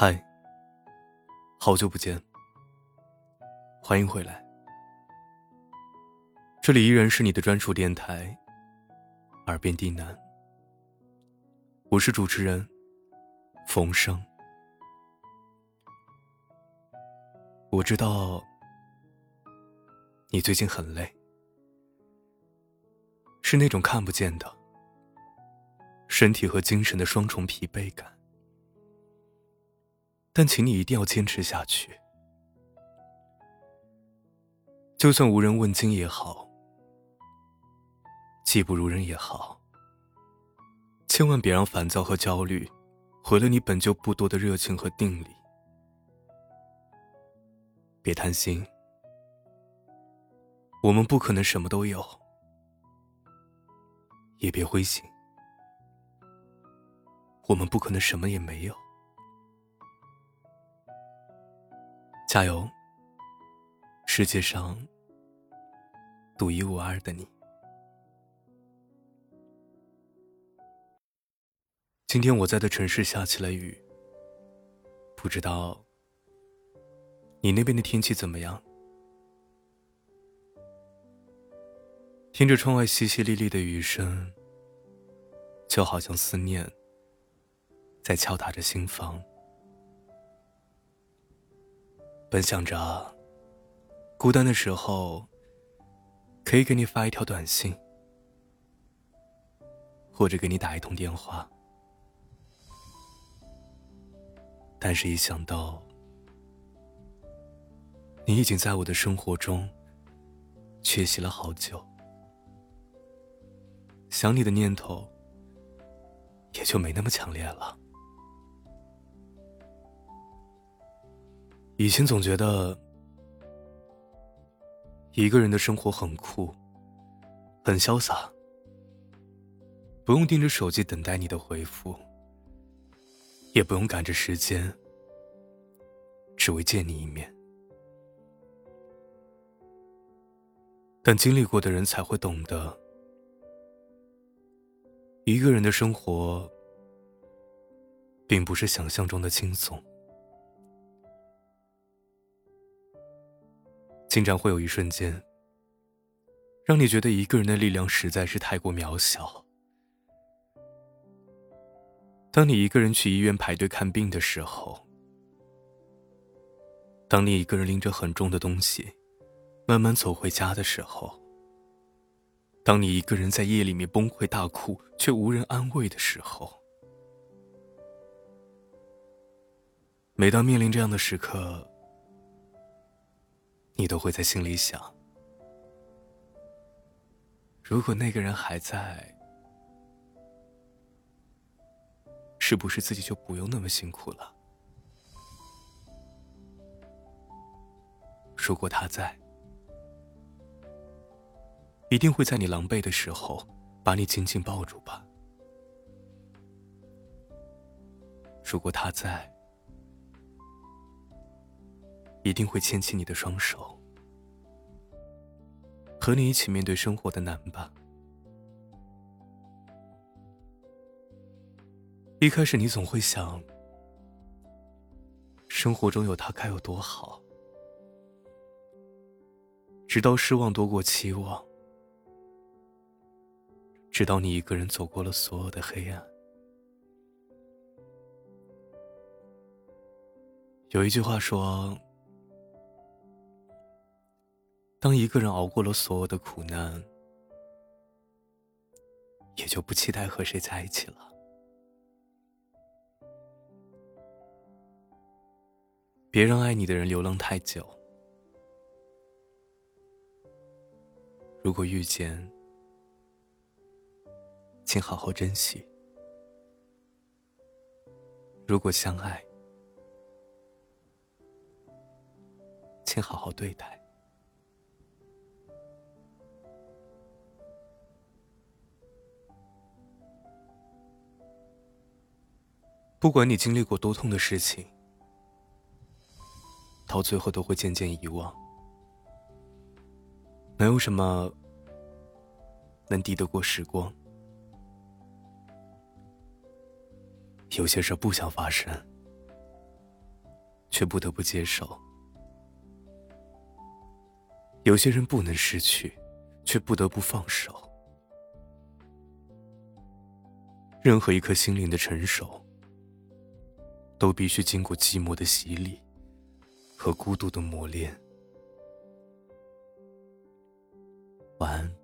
嗨，好久不见，欢迎回来。这里依然是你的专属电台，耳边低喃。我是主持人冯生。我知道你最近很累，是那种看不见的身体和精神的双重疲惫感。但请你一定要坚持下去，就算无人问津也好，技不如人也好，千万别让烦躁和焦虑毁了你本就不多的热情和定力。别贪心，我们不可能什么都有；也别灰心，我们不可能什么也没有。加油！世界上独一无二的你。今天我在的城市下起了雨，不知道你那边的天气怎么样？听着窗外淅淅沥沥的雨声，就好像思念在敲打着心房。本想着，孤单的时候，可以给你发一条短信，或者给你打一通电话。但是，一想到你已经在我的生活中缺席了好久，想你的念头也就没那么强烈了。以前总觉得一个人的生活很酷，很潇洒，不用盯着手机等待你的回复，也不用赶着时间，只为见你一面。但经历过的人才会懂得，一个人的生活并不是想象中的轻松。经常会有一瞬间，让你觉得一个人的力量实在是太过渺小。当你一个人去医院排队看病的时候，当你一个人拎着很重的东西，慢慢走回家的时候，当你一个人在夜里面崩溃大哭却无人安慰的时候，每当面临这样的时刻。你都会在心里想：如果那个人还在，是不是自己就不用那么辛苦了？如果他在，一定会在你狼狈的时候把你紧紧抱住吧？如果他在。一定会牵起你的双手，和你一起面对生活的难吧。一开始你总会想，生活中有他该有多好，直到失望多过期望，直到你一个人走过了所有的黑暗。有一句话说。当一个人熬过了所有的苦难，也就不期待和谁在一起了。别让爱你的人流浪太久。如果遇见，请好好珍惜；如果相爱，请好好对待。不管你经历过多痛的事情，到最后都会渐渐遗忘。没有什么能抵得过时光。有些事不想发生，却不得不接受。有些人不能失去，却不得不放手。任何一颗心灵的成熟，都必须经过寂寞的洗礼和孤独的磨练。晚安。